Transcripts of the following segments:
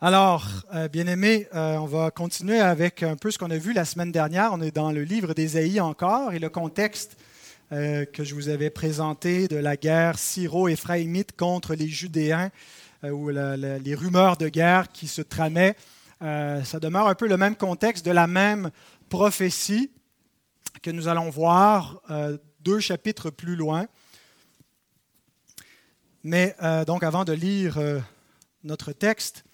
Alors, euh, bien-aimés, euh, on va continuer avec un peu ce qu'on a vu la semaine dernière. On est dans le livre d'Ésaïe encore et le contexte euh, que je vous avais présenté de la guerre syro-éphraïmite contre les Judéens ou les rumeurs de guerre qui se tramaient. ça demeure un peu le même contexte de la même prophétie que nous allons voir deux chapitres plus loin. Mais donc, avant de lire notre texte,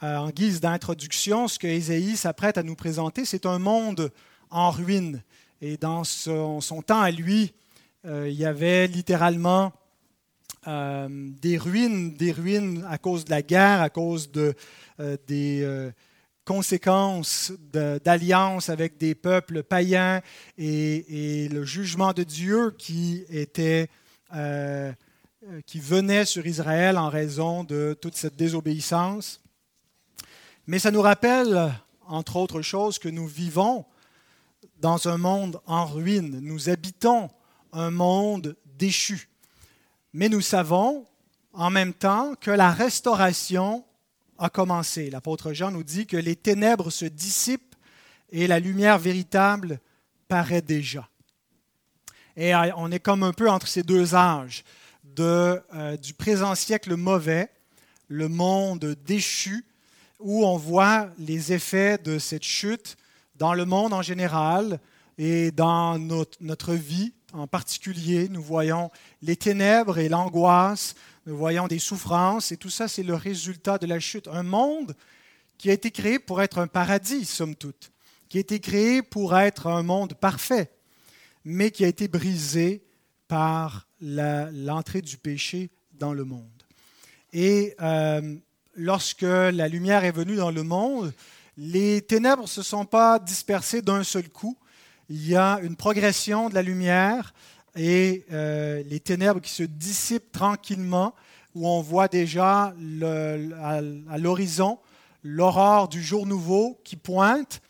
en guise d'introduction, ce que Ésaïe s'apprête à nous présenter, c'est un monde en ruine. Et dans son, temps à lui, euh, il y avait littéralement euh, des ruines, des ruines à cause de la guerre, à cause de, des conséquences d'alliances avec des peuples païens et, le jugement de Dieu qui était qui venait sur Israël en raison de toute cette désobéissance. Mais ça nous rappelle, entre autres choses, que nous vivons dans un monde en ruine. Nous habitons un monde déchu. Mais nous savons en même temps que la restauration a commencé. L'apôtre Jean nous dit que les ténèbres se dissipent et la lumière véritable paraît déjà. Et on est comme un peu entre ces deux âges, de, euh, du présent siècle mauvais, le monde déchu, où on voit les effets de cette chute dans le monde en général et dans notre, vie en particulier. Nous voyons les ténèbres et l'angoisse, nous voyons des souffrances, et tout ça, c'est le résultat de la chute. Un monde qui a été créé pour être un paradis, somme toute, qui a été créé pour être un monde parfait, mais qui a été brisé par l'entrée du péché dans le monde. Et euh, lorsque la lumière est venue dans le monde, les ténèbres ne se sont pas dispersées d'un seul coup. Il y a une progression de la lumière et euh, les ténèbres qui se dissipent tranquillement, où on voit déjà à, l'horizon l'aurore du jour nouveau qui pointe.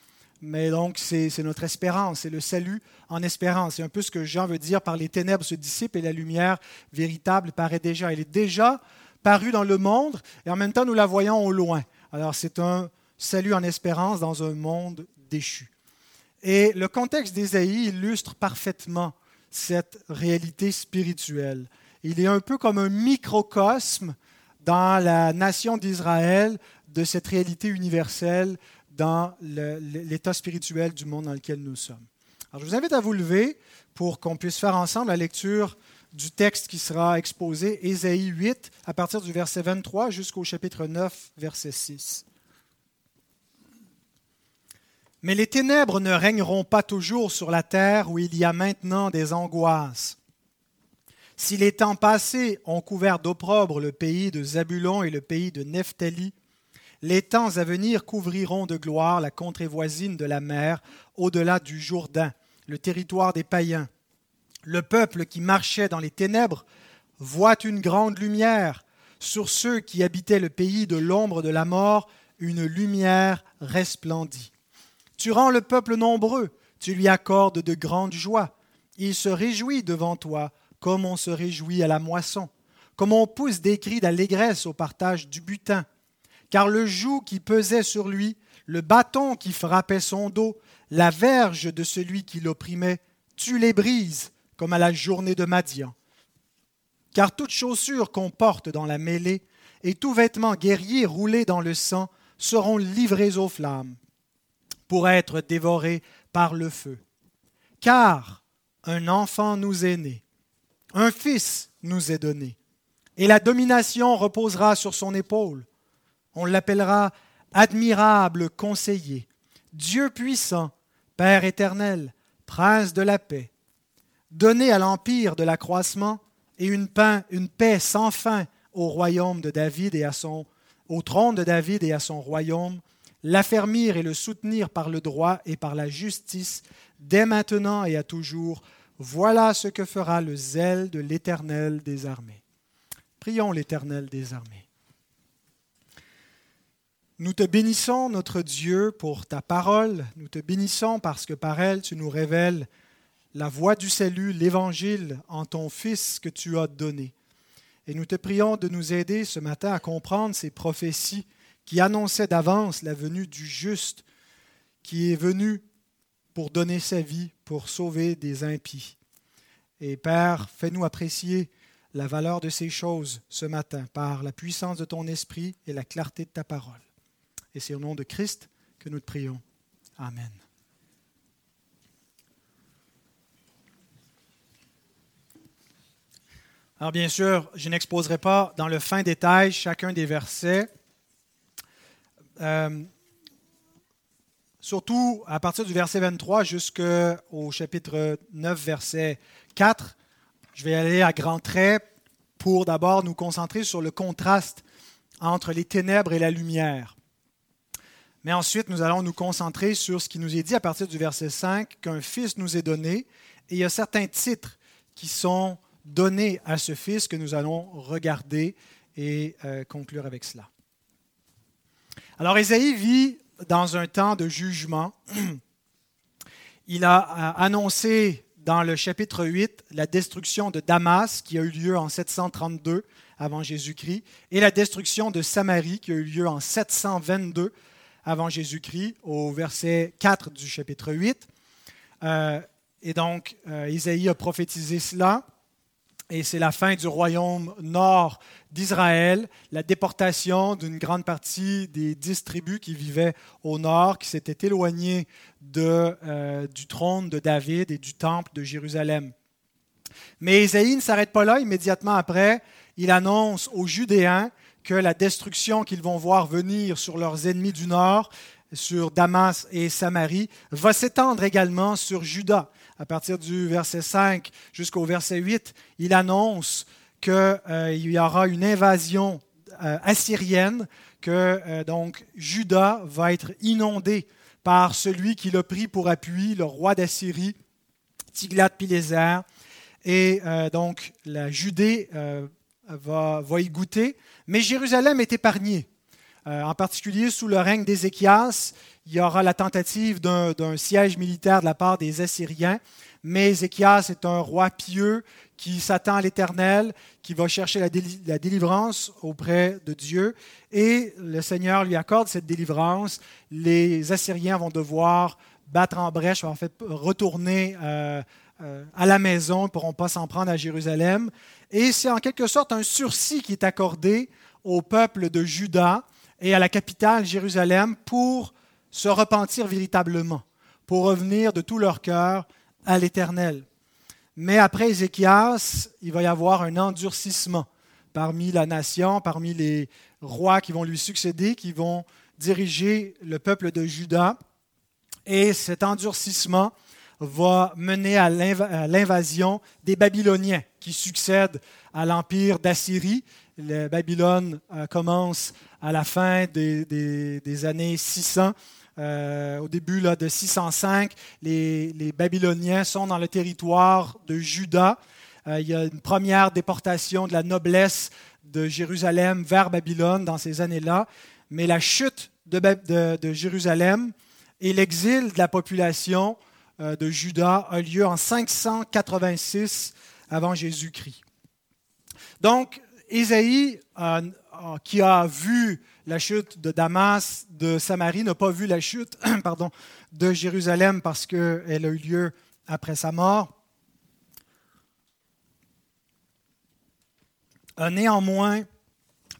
Mais donc, c'est notre espérance, c'est le salut en espérance. C'est un peu ce que Jean veut dire par les ténèbres se dissipent et la lumière véritable paraît déjà. Elle est déjà parue dans le monde et en même temps nous la voyons au loin. Alors c'est un salut en espérance dans un monde déchu. Et le contexte d'Ésaïe illustre parfaitement cette réalité spirituelle. Il est un peu comme un microcosme dans la nation d'Israël de cette réalité universelle dans l'état spirituel du monde dans lequel nous sommes. Alors, je vous invite à vous lever pour qu'on puisse faire ensemble la lecture du texte qui sera exposé, Ésaïe 8, à partir du verset 23 jusqu'au chapitre 9, verset 6. Mais les ténèbres ne régneront pas toujours sur la terre où il y a maintenant des angoisses. Si les temps passés ont couvert d'opprobre le pays de Zabulon et le pays de Nephtali, les temps à venir couvriront de gloire la contrée voisine de la mer, au-delà du Jourdain, le territoire des païens. Le peuple qui marchait dans les ténèbres voit une grande lumière. Sur ceux qui habitaient le pays de l'ombre de la mort, une lumière resplendit. Tu rends le peuple nombreux, tu lui accordes de grandes joies. Il se réjouit devant toi, comme on se réjouit à la moisson, comme on pousse des cris d'allégresse au partage du butin. Car le joug qui pesait sur lui, le bâton qui frappait son dos, la verge de celui qui l'opprimait, tu les brises comme à la journée de Madian. Car toute chaussure qu'on porte dans la mêlée et tout vêtement guerrier roulé dans le sang seront livrés aux flammes pour être dévorés par le feu. Car un enfant nous est né, un fils nous est donné, et la domination reposera sur son épaule. On l'appellera admirable conseiller, Dieu puissant, Père éternel, prince de la paix donner à l'empire de l'accroissement et une, une paix sans fin au royaume de David et à son, au trône de David et à son royaume, l'affermir et le soutenir par le droit et par la justice, dès maintenant et à toujours. Voilà ce que fera le zèle de l'Éternel des armées. Prions l'Éternel des armées. Nous te bénissons, notre Dieu, pour ta parole. Nous te bénissons parce que par elle, tu nous révèles la voie du salut, l'évangile en ton Fils que tu as donné. Et nous te prions de nous aider ce matin à comprendre ces prophéties qui annonçait d'avance la venue du juste, qui est venu pour donner sa vie, pour sauver des impies. Et Père, fais-nous apprécier la valeur de ces choses ce matin par la puissance de ton esprit et la clarté de ta parole. Et c'est au nom de Christ que nous te prions. Amen. Alors bien sûr, je n'exposerai pas dans le fin détail chacun des versets. Euh, surtout à partir du verset 23 jusqu'au chapitre 9, verset 4. Je vais aller à grands traits pour d'abord nous concentrer sur le contraste entre les ténèbres et la lumière. Mais ensuite, nous allons nous concentrer sur ce qui nous est dit à partir du verset 5, qu'un fils nous est donné, et il y a certains titres qui sont donné à ce Fils que nous allons regarder et euh, conclure avec cela. Alors Ésaïe vit dans un temps de jugement. Il a annoncé dans le chapitre 8 la destruction de Damas qui a eu lieu en 732 avant Jésus-Christ et la destruction de Samarie qui a eu lieu en 722 avant Jésus-Christ au verset 4 du chapitre 8. Euh, et donc, Isaïe euh, a prophétisé cela et c'est la fin du royaume nord d'Israël, la déportation d'une grande partie des dix tribus qui vivaient au nord, qui s'étaient éloignées euh, du trône de David et du temple de Jérusalem. Mais Ésaïe ne s'arrête pas là. Immédiatement après, il annonce aux Judéens que la destruction qu'ils vont voir venir sur leurs ennemis du nord, sur Damas et Samarie, va s'étendre également sur Juda à partir du verset 5 jusqu'au verset 8, il annonce qu'il euh, y aura une invasion euh, assyrienne, que euh, donc Juda va être inondé par celui qui l'a pris pour appui, le roi d'Assyrie, Tiglath-Pileser. Et donc la Judée va, va, y goûter, mais Jérusalem est épargnée. En particulier sous le règne d'Ézéchias, il y aura la tentative d'un siège militaire de la part des Assyriens, mais Ézéchias est un roi pieux qui s'attend à l'Éternel, qui va chercher la, délivrance auprès de Dieu, et le Seigneur lui accorde cette délivrance. Les Assyriens vont devoir battre en brèche, en fait retourner euh, euh, à la maison, ils ne pourront pas s'en prendre à Jérusalem. Et c'est en quelque sorte un sursis qui est accordé au peuple de Juda et à la capitale Jérusalem pour se repentir véritablement, pour revenir de tout leur cœur à l'Éternel. Mais après Ézéchias, il va y avoir un endurcissement parmi la nation, parmi les rois qui vont lui succéder, qui vont diriger le peuple de Juda. Et cet endurcissement va mener à l'invasion des Babyloniens qui succèdent à l'empire d'Assyrie. Babylone euh, commence à la fin des, des années 600 euh, au début là, de 605, les, Babyloniens sont dans le territoire de Juda. Euh, il y a une première déportation de la noblesse de Jérusalem vers Babylone dans ces années-là. Mais la chute de, Jérusalem et l'exil de la population de Juda a lieu en 586 avant Jésus-Christ. Donc, Ésaïe, qui a vu la chute de Damas, de Samarie, n'a pas vu la chute de Jérusalem parce qu'elle a eu lieu après sa mort. A néanmoins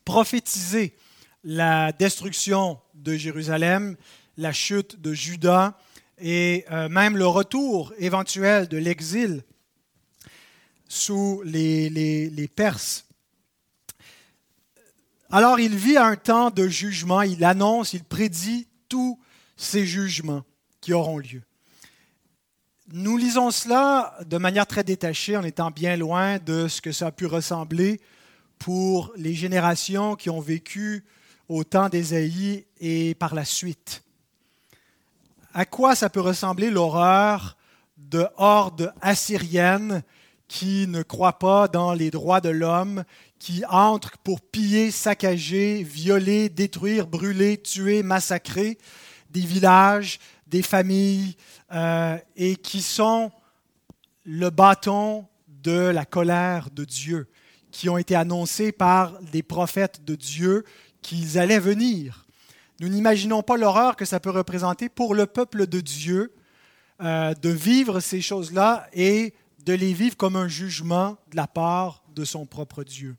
prophétisé la destruction de Jérusalem, la chute de Juda et euh, même le retour éventuel de l'exil sous les Perses. Alors il vit un temps de jugement, il annonce, il prédit tous ces jugements qui auront lieu. Nous lisons cela de manière très détachée, en étant bien loin de ce que ça a pu ressembler pour les générations qui ont vécu au temps d'Ésaïe et par la suite. À quoi ça peut ressembler l'horreur de hordes assyriennes qui ne croient pas dans les droits de l'homme, qui entrent pour piller, saccager, violer, détruire, brûler, tuer, massacrer des villages, des familles, euh, et qui sont le bâton de la colère de Dieu, qui ont été annoncés par des prophètes de Dieu qu'ils allaient venir. Nous n'imaginons pas l'horreur que ça peut représenter pour le peuple de Dieu euh, de vivre ces choses-là et de les vivre comme un jugement de la part de son propre Dieu.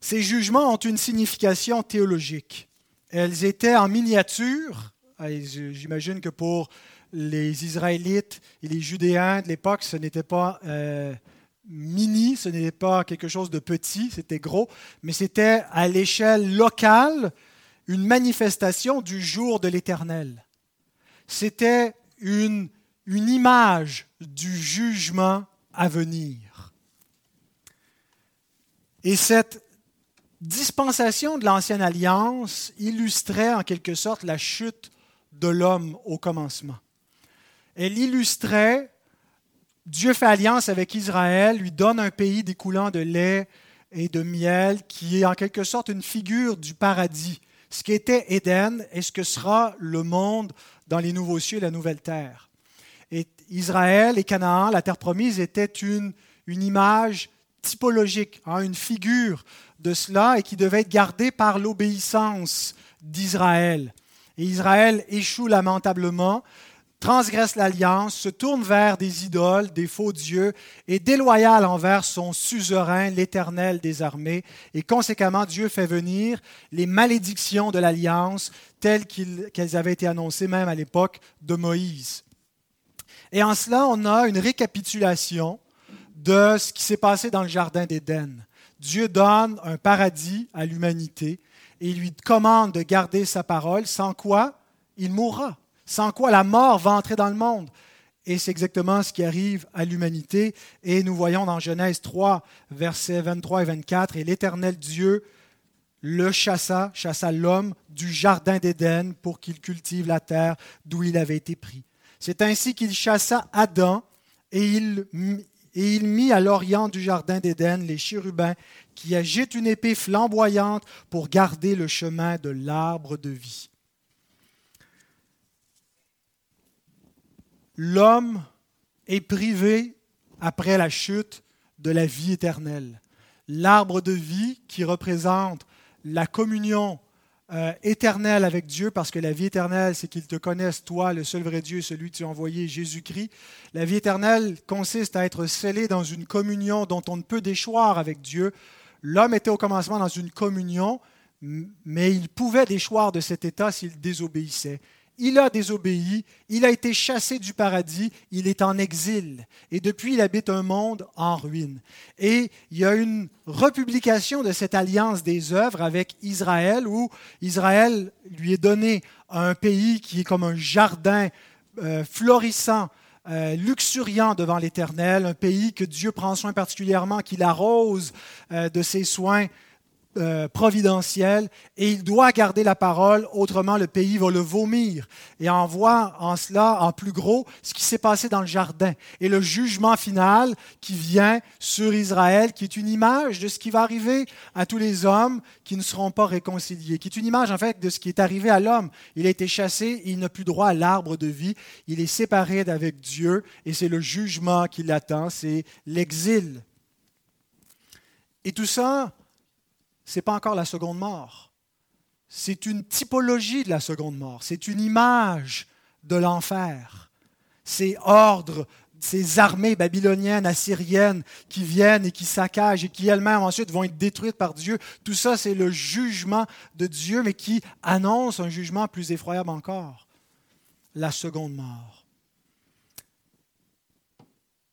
Ces jugements ont une signification théologique. Elles étaient en miniature. J'imagine que pour les Israélites et les Judéens de l'époque, ce n'était pas euh, mini, ce n'était pas quelque chose de petit, c'était gros, mais c'était à l'échelle locale une manifestation du jour de l'Éternel. C'était une, une image du jugement à venir. Et cette dispensation de l'Ancienne Alliance illustrait en quelque sorte la chute de l'homme au commencement. Elle illustrait Dieu fait alliance avec Israël, lui donne un pays découlant de lait et de miel, qui est en quelque sorte une figure du paradis, ce qui était Éden et ce que sera le monde dans les nouveaux cieux et la nouvelle terre. Et Israël et Canaan, la terre promise, étaient une, image typologique, hein, une figure de cela et qui devait être gardée par l'obéissance d'Israël. Et Israël échoue lamentablement transgresse l'alliance, se tourne vers des idoles, des faux dieux, et déloyal envers son suzerain, l'Éternel des armées, et conséquemment Dieu fait venir les malédictions de l'alliance telles qu'elles avaient été annoncées même à l'époque de Moïse. Et en cela, on a une récapitulation de ce qui s'est passé dans le Jardin d'Éden. Dieu donne un paradis à l'humanité et il lui commande de garder sa parole, sans quoi il mourra sans quoi la mort va entrer dans le monde. Et c'est exactement ce qui arrive à l'humanité. Et nous voyons dans Genèse 3, versets 23 et 24, et l'Éternel Dieu le chassa, chassa l'homme du jardin d'Éden pour qu'il cultive la terre d'où il avait été pris. C'est ainsi qu'il chassa Adam et il, mit à l'orient du jardin d'Éden les chérubins qui agitent une épée flamboyante pour garder le chemin de l'arbre de vie. l'homme est privé, après la chute, de la vie éternelle. L'arbre de vie qui représente la communion euh, avec Dieu, parce que la vie éternelle, c'est qu'il te connaisse, toi, le seul vrai Dieu, celui que tu as envoyé, Jésus-Christ. La vie éternelle consiste à être scellé dans une communion dont on ne peut déchoir avec Dieu. L'homme était au commencement dans une communion, mais il pouvait déchoir de cet état s'il désobéissait il a désobéi, il a été chassé du paradis, il est en exil. Et depuis, il habite un monde en ruine. Et il y a une republication de cette alliance des œuvres avec Israël, où Israël lui est donné un pays qui est comme un jardin euh, florissant, euh, luxuriant devant l'Éternel, un pays que Dieu prend soin particulièrement, qu'il arrose euh, de ses soins euh, providentiel et il doit garder la parole, autrement le pays va le vomir. Et on voit en cela, en plus gros, ce qui s'est passé dans le jardin et le jugement final qui vient sur Israël, qui est une image de ce qui va arriver à tous les hommes qui ne seront pas réconciliés, qui est une image en fait de ce qui est arrivé à l'homme. Il a été chassé, il n'a plus droit à l'arbre de vie, il est séparé d'avec Dieu et c'est le jugement qui l'attend, c'est l'exil. Et tout ça, ce n'est pas encore la seconde mort. C'est une typologie de la seconde mort. C'est une image de l'enfer. Ces ordres, ces armées babyloniennes, assyriennes qui viennent et qui saccagent et qui elles-mêmes ensuite vont être détruites par Dieu. Tout ça, c'est le jugement de Dieu, mais qui annonce un jugement plus effroyable encore, la seconde mort.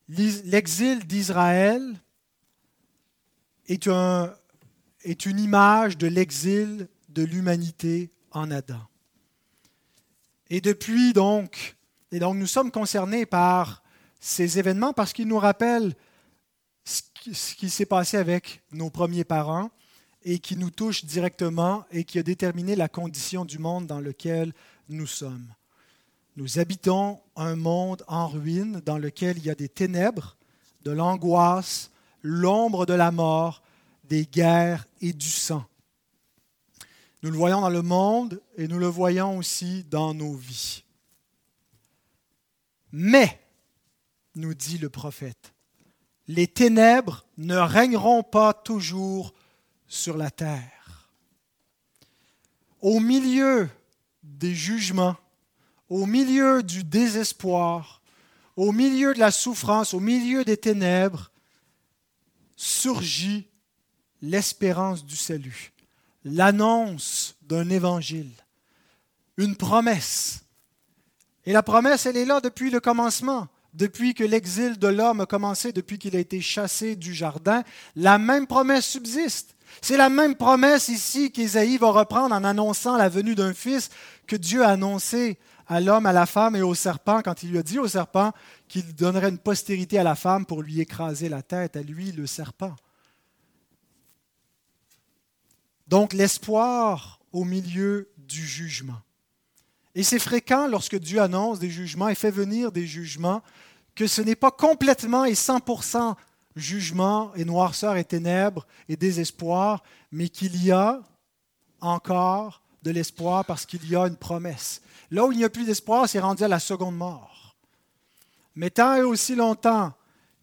L'exil d'Israël est un, est une image de l'exil de l'humanité en Adam. Et depuis donc, et donc nous sommes concernés par ces événements parce qu'ils nous rappellent ce qui s'est passé avec nos premiers parents et qui nous touche directement et qui a déterminé la condition du monde dans lequel nous sommes. Nous habitons un monde en ruine dans lequel il y a des ténèbres, de l'angoisse, l'ombre de la mort des guerres et du sang. Nous le voyons dans le monde et nous le voyons aussi dans nos vies. Mais, nous dit le prophète, les ténèbres ne régneront pas toujours sur la terre. au milieu des jugements, au milieu du désespoir, au milieu de la souffrance, au milieu des ténèbres, surgit l'espérance du salut, l'annonce d'un évangile, une promesse. Et la promesse, elle est là depuis le commencement, depuis que l'exil de l'homme a commencé, depuis qu'il a été chassé du jardin. La même promesse subsiste. C'est la même promesse ici qu'Ésaïe va reprendre en annonçant la venue d'un fils que Dieu a annoncé à l'homme, à la femme et au serpent quand il lui a dit au serpent qu'il donnerait une postérité à la femme pour lui écraser la tête, à lui le serpent. Donc l'espoir au milieu du jugement. Et c'est fréquent lorsque Dieu annonce des jugements et fait venir des jugements que ce n'est pas complètement et 100% jugement et noirceur et ténèbres et désespoir, mais qu'il y a encore de l'espoir parce qu'il y a une promesse. Là où il n'y a plus d'espoir, c'est rendu à la seconde mort. Mais tant et aussi longtemps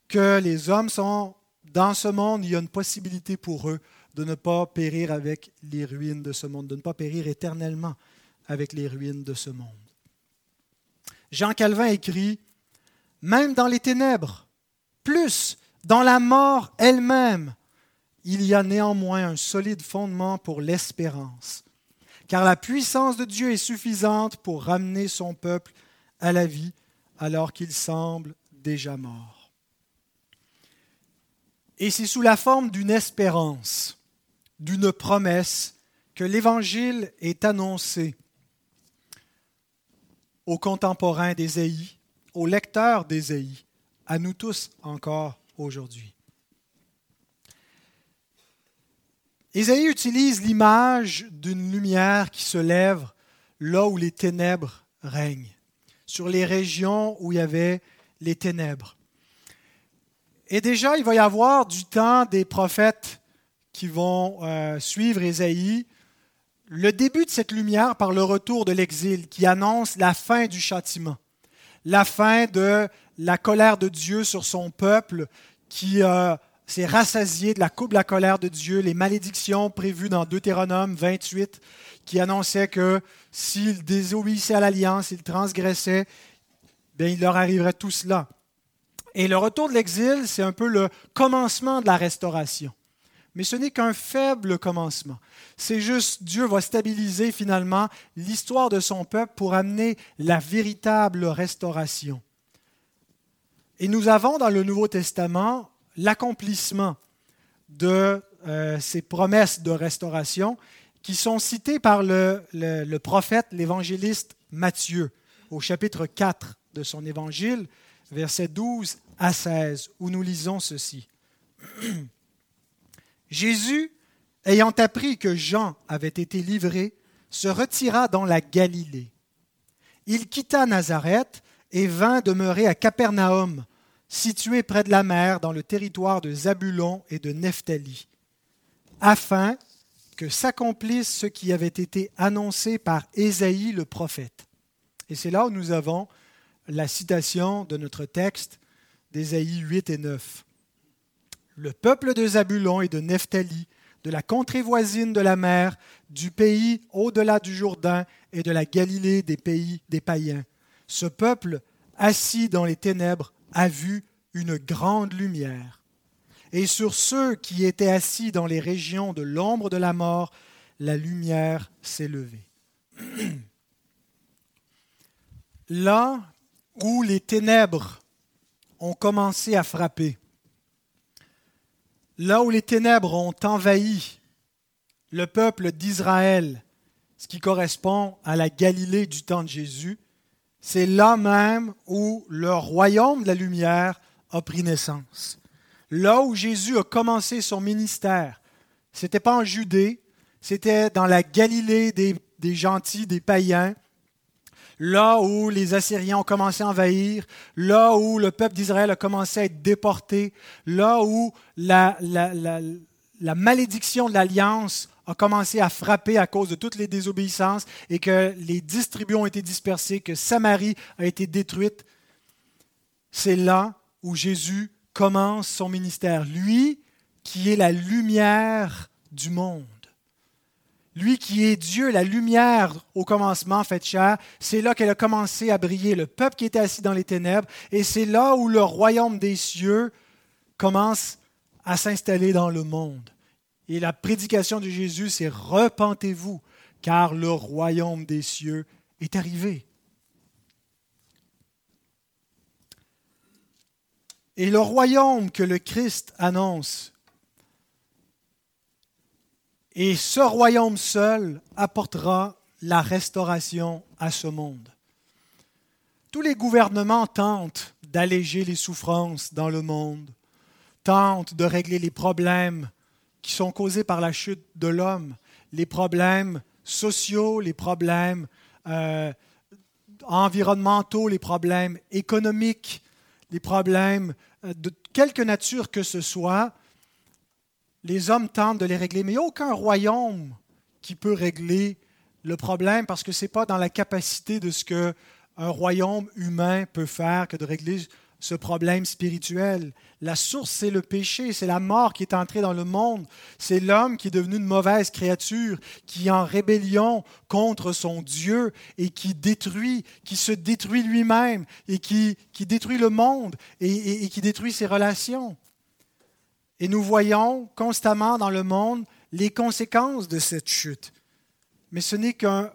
que les hommes sont dans ce monde, il y a une possibilité pour eux de ne pas périr avec les ruines de ce monde, de ne pas périr éternellement avec les ruines de ce monde. Jean Calvin écrit, Même dans les ténèbres, plus dans la mort elle-même, il y a néanmoins un solide fondement pour l'espérance, car la puissance de Dieu est suffisante pour ramener son peuple à la vie alors qu'il semble déjà mort. Et c'est sous la forme d'une espérance, d'une promesse, que l'Évangile est annoncé aux contemporains d'Ésaïe, aux lecteurs d'Ésaïe, à nous tous encore aujourd'hui. Ésaïe utilise l'image d'une lumière qui se lève là où les ténèbres règnent, sur les régions où il y avait les ténèbres. Et déjà, il va y avoir du temps des prophètes qui vont euh, suivre Ésaïe, le début de cette lumière par le retour de l'exil qui annonce la fin du châtiment, la fin de la colère de Dieu sur son peuple qui euh, s'est rassasié de la coupe de la colère de Dieu, les malédictions prévues dans Deutéronome 28 qui annonçaient que s'ils désobéissaient à l'alliance, s'ils transgressaient, bien, il leur arriverait tout cela. Et le retour de l'exil, c'est un peu le commencement de la restauration. Mais ce n'est qu'un faible commencement. C'est juste Dieu va stabiliser finalement l'histoire de son peuple pour amener la véritable restauration. Et nous avons dans le Nouveau Testament l'accomplissement de euh, ces promesses de restauration qui sont citées par le, le prophète, l'évangéliste Matthieu, au chapitre 4 de son évangile, versets 12 à 16, où nous lisons ceci. Jésus, ayant appris que Jean avait été livré, se retira dans la Galilée. Il quitta Nazareth et vint demeurer à Capernaum, situé près de la mer dans le territoire de Zabulon et de Nephtali, afin que s'accomplisse ce qui avait été annoncé par Ésaïe le prophète. Et c'est là où nous avons la citation de notre texte d'Ésaïe 8 et 9. Le peuple de Zabulon et de Nephtali, de la contrée voisine de la mer, du pays au-delà du Jourdain et de la Galilée des pays des païens. Ce peuple, assis dans les ténèbres, a vu une grande lumière. Et sur ceux qui étaient assis dans les régions de l'ombre de la mort, la lumière s'est levée. Là où les ténèbres ont commencé à frapper, là où les ténèbres ont envahi le peuple d'Israël, ce qui correspond à la Galilée du temps de Jésus, c'est là même où le royaume de la lumière a pris naissance. Là où Jésus a commencé son ministère, ce n'était pas en Judée, c'était dans la Galilée des, des gentils, des païens, là où les Assyriens ont commencé à envahir, là où le peuple d'Israël a commencé à être déporté, là où la, malédiction de l'alliance a commencé à frapper à cause de toutes les désobéissances et que les dix tribus ont été dispersées, que Samarie a été détruite, c'est là où Jésus commence son ministère. Lui qui est la lumière du monde. Lui qui est Dieu, la lumière au commencement fait chair, c'est là qu'elle a commencé à briller, le peuple qui était assis dans les ténèbres, et c'est là où le royaume des cieux commence à s'installer dans le monde. Et la prédication de Jésus, c'est repentez-vous, car le royaume des cieux est arrivé. Et le royaume que le Christ annonce, et ce royaume seul apportera la restauration à ce monde. Tous les gouvernements tentent d'alléger les souffrances dans le monde, tentent de régler les problèmes qui sont causés par la chute de l'homme, les problèmes sociaux, les problèmes euh, environnementaux, les problèmes économiques, les problèmes euh, de quelque nature que ce soit, les hommes tentent de les régler, mais il n'y a aucun royaume qui peut régler le problème parce que ce n'est pas dans la capacité de ce qu'un royaume humain peut faire que de régler ce problème spirituel. La source, c'est le péché, c'est la mort qui est entrée dans le monde, c'est l'homme qui est devenu une mauvaise créature, qui est en rébellion contre son Dieu et qui détruit, qui se détruit lui-même et qui, qui détruit le monde et qui détruit ses relations. Et nous voyons constamment dans le monde les conséquences de cette chute. Mais ce n'est qu'un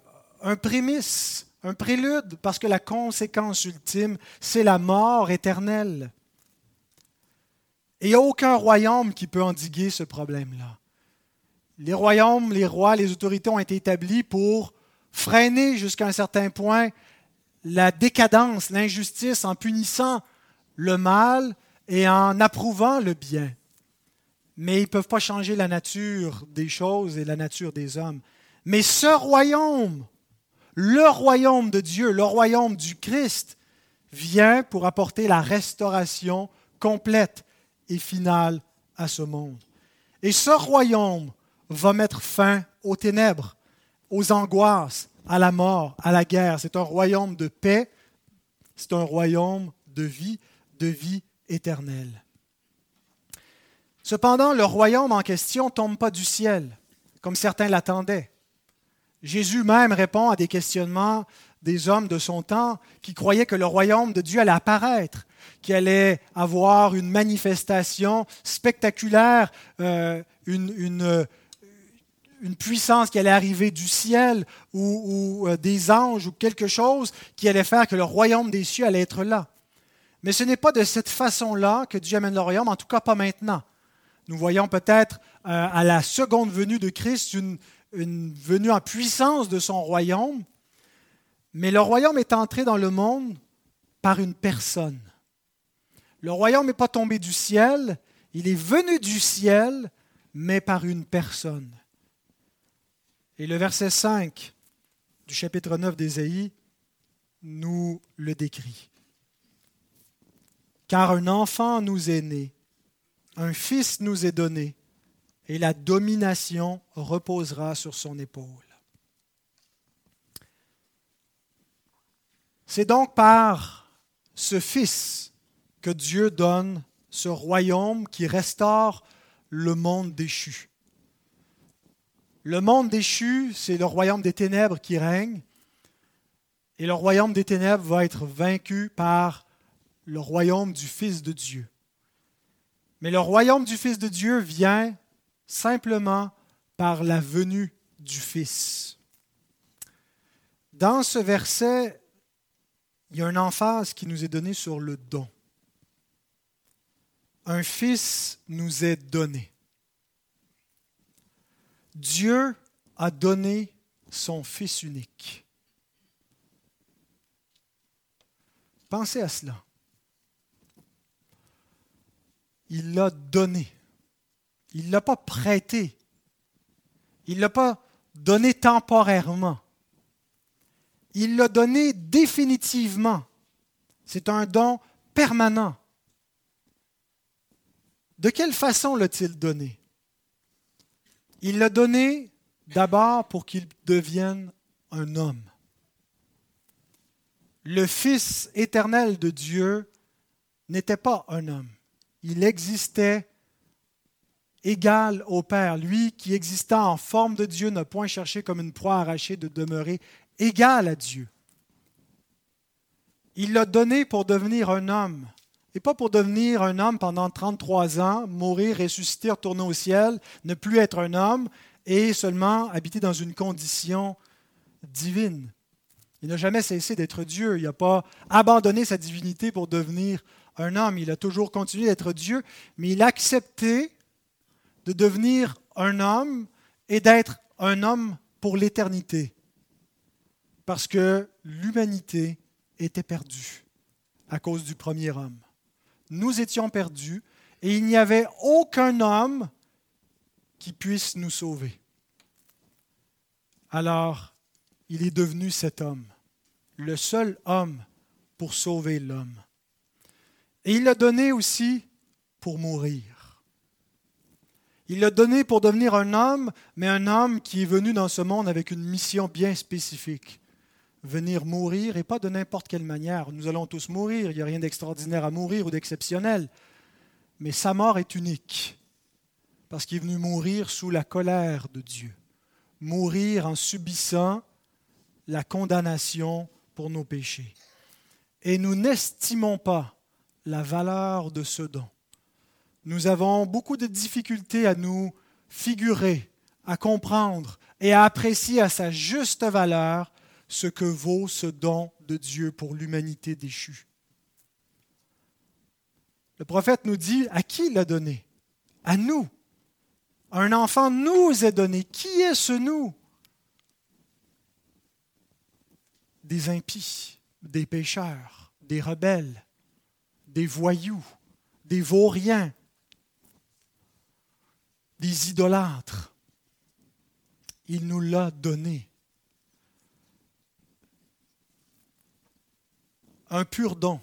prémisse, un prélude, parce que la conséquence ultime, c'est la mort éternelle. Et il n'y a aucun royaume qui peut endiguer ce problème-là. Les royaumes, les rois, les autorités ont été établis pour freiner jusqu'à un certain point la décadence, l'injustice en punissant le mal et en approuvant le bien mais ils ne peuvent pas changer la nature des choses et la nature des hommes. Mais ce royaume, le royaume de Dieu, le royaume du Christ, vient pour apporter la restauration complète et finale à ce monde. Et ce royaume va mettre fin aux ténèbres, aux angoisses, à la mort, à la guerre. C'est un royaume de paix, c'est un royaume de vie, de vie éternelle. Cependant, le royaume en question ne tombe pas du ciel, comme certains l'attendaient. Jésus même répond à des questionnements des hommes de son temps qui croyaient que le royaume de Dieu allait apparaître, qu'il allait avoir une manifestation spectaculaire, euh, une, puissance qui allait arriver du ciel ou, ou euh, des anges ou quelque chose qui allait faire que le royaume des cieux allait être là. Mais ce n'est pas de cette façon-là que Dieu amène le royaume, en tout cas pas maintenant. Nous voyons peut-être euh, à la seconde venue de Christ une, une venue en puissance de son royaume, mais le royaume est entré dans le monde par une personne. Le royaume n'est pas tombé du ciel, il est venu du ciel, mais par une personne. Et le verset 5 du chapitre 9 d'Ésaïe nous le décrit. Car un enfant nous est né, un fils nous est donné, et la domination reposera sur son épaule. C'est donc par ce Fils que Dieu donne ce royaume qui restaure le monde déchu. Le monde déchu, c'est le royaume des ténèbres qui règne, et le royaume des ténèbres va être vaincu par le royaume du Fils de Dieu. Mais le royaume du Fils de Dieu vient simplement par la venue du Fils. Dans ce verset, il y a une emphase qui nous est donnée sur le don. Un Fils nous est donné. Dieu a donné son Fils unique. Pensez à cela il l'a donné. Il ne l'a pas prêté. Il ne l'a pas donné temporairement. Il l'a donné définitivement. C'est un don permanent. De quelle façon l'a-t-il donné? Il l'a donné d'abord pour qu'il devienne un homme. Le Fils éternel de Dieu n'était pas un homme il existait égal au Père. Lui qui existant en forme de Dieu n'a point cherché comme une proie arrachée de demeurer égal à Dieu. Il l'a donné pour devenir un homme. Et pas pour devenir un homme pendant 33 ans, mourir, ressusciter, retourner au ciel, ne plus être un homme et seulement habiter dans une condition divine. Il n'a jamais cessé d'être Dieu. Il n'a pas abandonné sa divinité pour devenir un homme. Il a toujours continué d'être Dieu, mais il a accepté de devenir un homme et d'être un homme pour l'éternité. Parce que l'humanité était perdue à cause du premier homme. Nous étions perdus et il n'y avait aucun homme qui puisse nous sauver. Alors, il est devenu cet homme, le seul homme pour sauver l'homme. Et il l'a donné aussi pour mourir. Il l'a donné pour devenir un homme, mais un homme qui est venu dans ce monde avec une mission bien spécifique venir mourir, et pas de n'importe quelle manière. Nous allons tous mourir, il n'y a rien d'extraordinaire à mourir ou d'exceptionnel. Mais sa mort est unique, parce qu'il est venu mourir sous la colère de Dieu, mourir en subissant la condamnation pour nos péchés. Et nous n'estimons pas la valeur de ce don. Nous avons beaucoup de difficultés à nous figurer, à comprendre et à apprécier à sa juste valeur ce que vaut ce don de Dieu pour l'humanité déchue. Le prophète nous dit à qui il l'a donné? À nous. Un enfant nous est donné. Qui est ce nous? Des impies, des pécheurs, des rebelles, des voyous, des vauriens, des idolâtres. Il nous l'a donné. un pur don,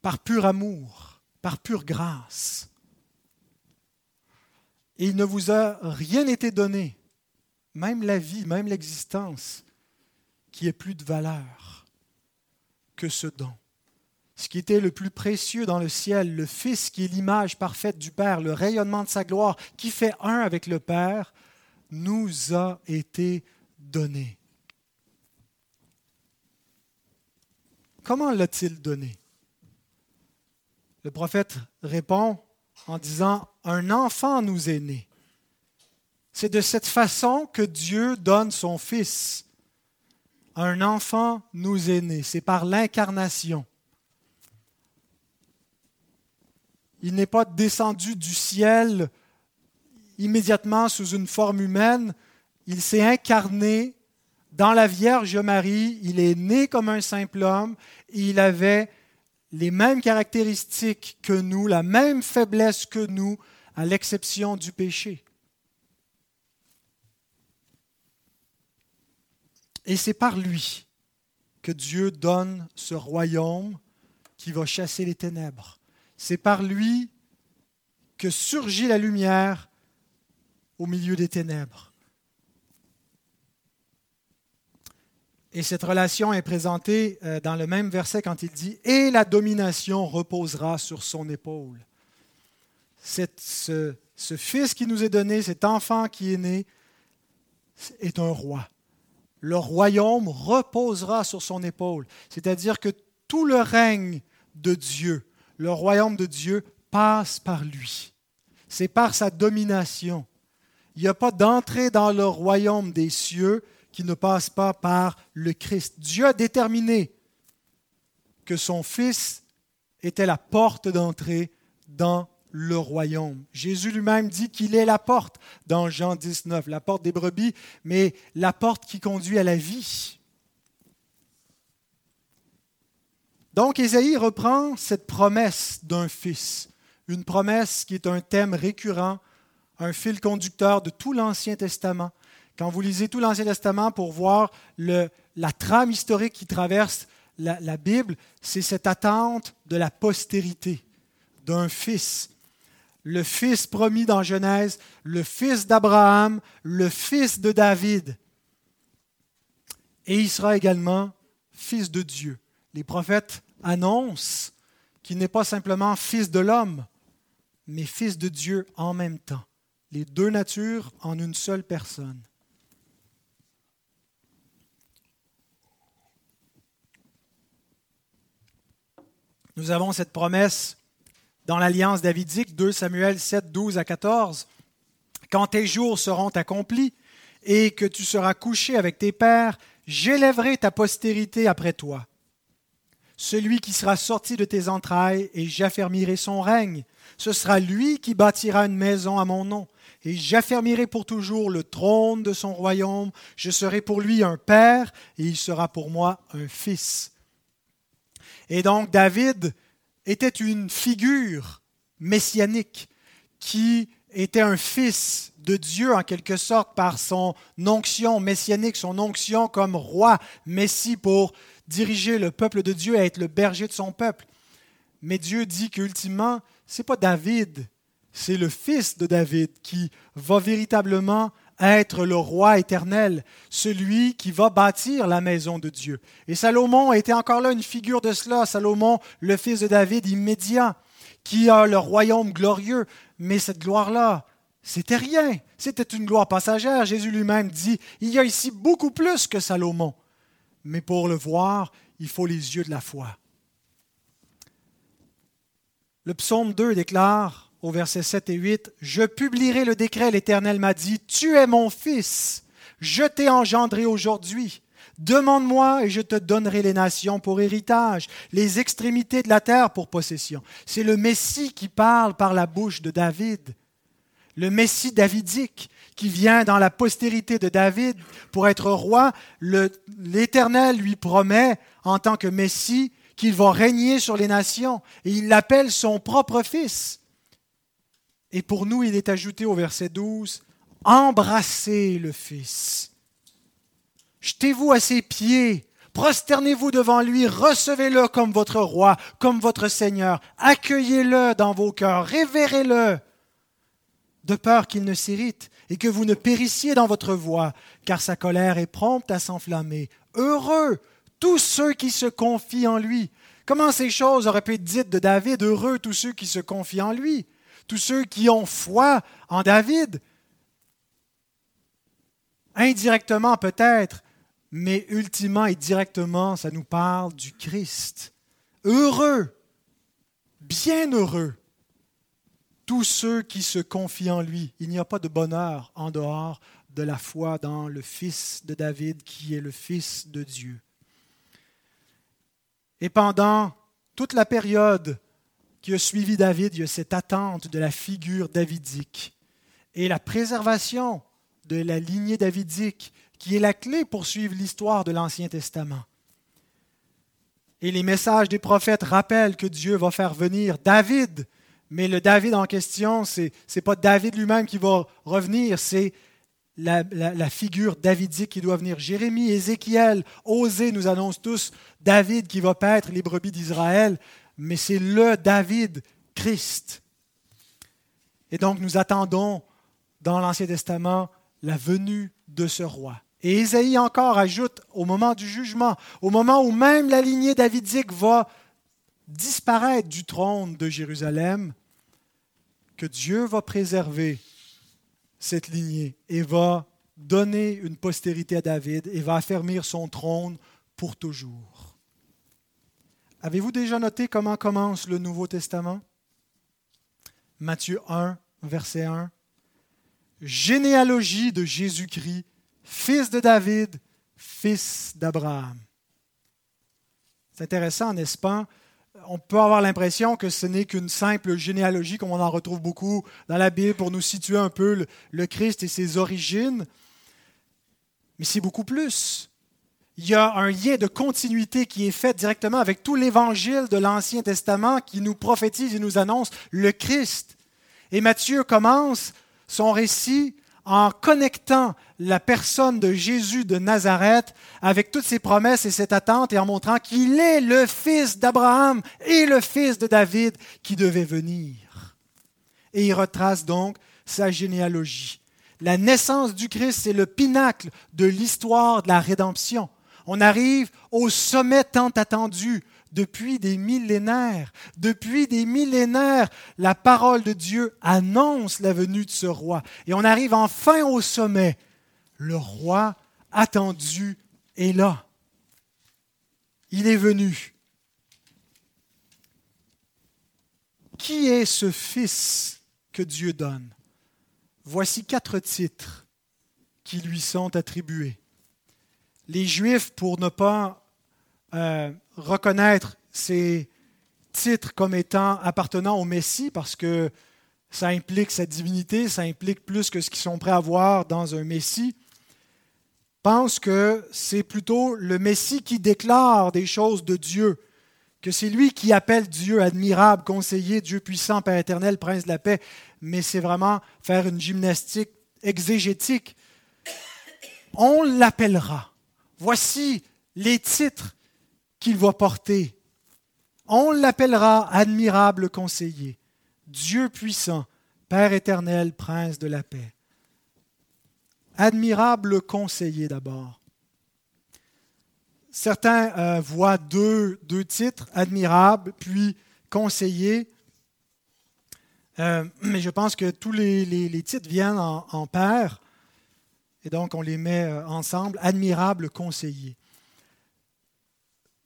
par pur amour, par pure grâce. Et il ne vous a rien été donné, même la vie, même l'existence, qui ait plus de valeur que ce don. Ce qui était le plus précieux dans le ciel, le Fils qui est l'image parfaite du Père, le rayonnement de sa gloire, qui fait un avec le Père, nous a été donné. Comment l'a-t-il donné? Le prophète répond en disant, Un enfant nous est né. C'est de cette façon que Dieu donne son Fils. Un enfant nous est né. C'est par l'incarnation. Il n'est pas descendu du ciel immédiatement sous une forme humaine. Il s'est incarné dans la Vierge Marie, il est né comme un simple homme, et il avait les mêmes caractéristiques que nous, la même faiblesse que nous, à l'exception du péché. Et c'est par lui que Dieu donne ce royaume qui va chasser les ténèbres. C'est par lui que surgit la lumière au milieu des ténèbres. Et cette relation est présentée euh, dans le même verset quand il dit Et la domination reposera sur son épaule. ce, ce fils qui nous est donné, cet enfant qui est né, est un roi. Le royaume reposera sur son épaule. C'est-à-dire que tout le règne de Dieu, le royaume de Dieu, passe par lui. C'est par sa domination. Il n'y a pas d'entrée dans le royaume des cieux qui ne passe pas par le Christ. Dieu a déterminé que son Fils était la porte d'entrée dans le royaume. Jésus lui-même dit qu'il est la porte dans Jean 19, la porte des brebis, mais la porte qui conduit à la vie. Donc Ésaïe reprend cette promesse d'un fils, une promesse qui est un thème récurrent, un fil conducteur de tout l'Ancien Testament, quand vous lisez tout l'Ancien Testament pour voir le, la trame historique qui traverse la, la Bible, c'est cette attente de la postérité, d'un fils. Le fils promis dans Genèse, le fils d'Abraham, le fils de David. Et il sera également fils de Dieu. Les prophètes annoncent qu'il n'est pas simplement fils de l'homme, mais fils de Dieu en même temps. Les deux natures en une seule personne. Nous avons cette promesse dans l'alliance davidique, 2 Samuel 7, 12 à 14. Quand tes jours seront accomplis et que tu seras couché avec tes pères, j'élèverai ta postérité après toi. Celui qui sera sorti de tes entrailles, et j'affermirai son règne. Ce sera lui qui bâtira une maison à mon nom, et j'affermirai pour toujours le trône de son royaume. Je serai pour lui un père, et il sera pour moi un fils. Et donc David était une figure messianique qui était un fils de Dieu en quelque sorte par son onction messianique, son onction comme roi, Messie pour diriger le peuple de Dieu et être le berger de son peuple. Mais Dieu dit qu'ultimement, ce n'est pas David, c'est le fils de David qui va véritablement être le roi éternel, celui qui va bâtir la maison de Dieu. Et Salomon était encore là une figure de cela, Salomon, le fils de David immédiat, qui a le royaume glorieux, mais cette gloire-là, c'était rien, c'était une gloire passagère. Jésus lui-même dit, il y a ici beaucoup plus que Salomon, mais pour le voir, il faut les yeux de la foi. Le psaume 2 déclare, au verset 7 et 8, Je publierai le décret, l'Éternel m'a dit, Tu es mon fils, je t'ai engendré aujourd'hui. Demande-moi et je te donnerai les nations pour héritage, les extrémités de la terre pour possession. C'est le Messie qui parle par la bouche de David, le Messie davidique qui vient dans la postérité de David pour être roi. L'Éternel lui promet en tant que Messie qu'il va régner sur les nations et il l'appelle son propre fils. Et pour nous, il est ajouté au verset 12, Embrassez le Fils. Jetez-vous à ses pieds, prosternez-vous devant lui, recevez-le comme votre roi, comme votre Seigneur, accueillez-le dans vos cœurs, révérez-le, de peur qu'il ne s'irrite et que vous ne périssiez dans votre voie, car sa colère est prompte à s'enflammer. Heureux tous ceux qui se confient en lui. Comment ces choses auraient pu être dites de David Heureux tous ceux qui se confient en lui? Tous ceux qui ont foi en David? Indirectement peut-être, mais ultimement et directement, ça nous parle du Christ. Heureux, bien heureux, tous ceux qui se confient en lui. Il n'y a pas de bonheur en dehors de la foi dans le Fils de David qui est le Fils de Dieu. Et pendant toute la période qui a suivi David, il y a cette attente de la figure davidique et la préservation de la lignée davidique qui est la clé pour suivre l'histoire de l'Ancien Testament. Et les messages des prophètes rappellent que Dieu va faire venir David, mais le David en question, ce n'est pas David lui-même qui va revenir, c'est la, figure davidique qui doit venir. Jérémie, Ézéchiel, Osée nous annoncent tous David qui va paître les brebis d'Israël mais c'est le David Christ. Et donc nous attendons dans l'Ancien Testament la venue de ce roi. Et Ésaïe encore ajoute au moment du jugement, au moment où même la lignée davidique va disparaître du trône de Jérusalem, que Dieu va préserver cette lignée et va donner une postérité à David et va affermir son trône pour toujours. Avez-vous déjà noté comment commence le Nouveau Testament? Matthieu 1, verset 1. Généalogie de Jésus-Christ, fils de David, fils d'Abraham. C'est intéressant, n'est-ce pas? On peut avoir l'impression que ce n'est qu'une simple généalogie, comme on en retrouve beaucoup dans la Bible, pour nous situer un peu le, Christ et ses origines. Mais c'est beaucoup plus il y a un lien de continuité qui est fait directement avec tout l'évangile de l'Ancien Testament qui nous prophétise et nous annonce le Christ. Et Matthieu commence son récit en connectant la personne de Jésus de Nazareth avec toutes ses promesses et cette attente et en montrant qu'il est le fils d'Abraham et le fils de David qui devait venir. Et il retrace donc sa généalogie. La naissance du Christ, c'est le pinacle de l'histoire de la rédemption on arrive au sommet tant attendu depuis des millénaires. Depuis des millénaires, la parole de Dieu annonce la venue de ce roi. Et on arrive enfin au sommet. Le roi attendu est là. Il est venu. Qui est ce Fils que Dieu donne? Voici quatre titres qui lui sont attribués. Les Juifs, pour ne pas euh, reconnaître ces titres comme étant appartenant au Messie, parce que ça implique sa divinité, ça implique plus que ce qu'ils sont prêts à voir dans un Messie, pensent que c'est plutôt le Messie qui déclare des choses de Dieu, que c'est lui qui appelle Dieu admirable, conseiller, Dieu puissant, Père éternel, prince de la paix, mais c'est vraiment faire une gymnastique exégétique. On l'appellera. Voici les titres qu'il va porter. On l'appellera admirable conseiller, Dieu puissant, Père éternel, prince de la paix. Admirable conseiller d'abord. Certains euh, voient deux, titres, admirable, puis conseiller. Euh, mais je pense que tous les, titres viennent en, en, paire, et donc on les met euh, ensemble. Admirable conseiller.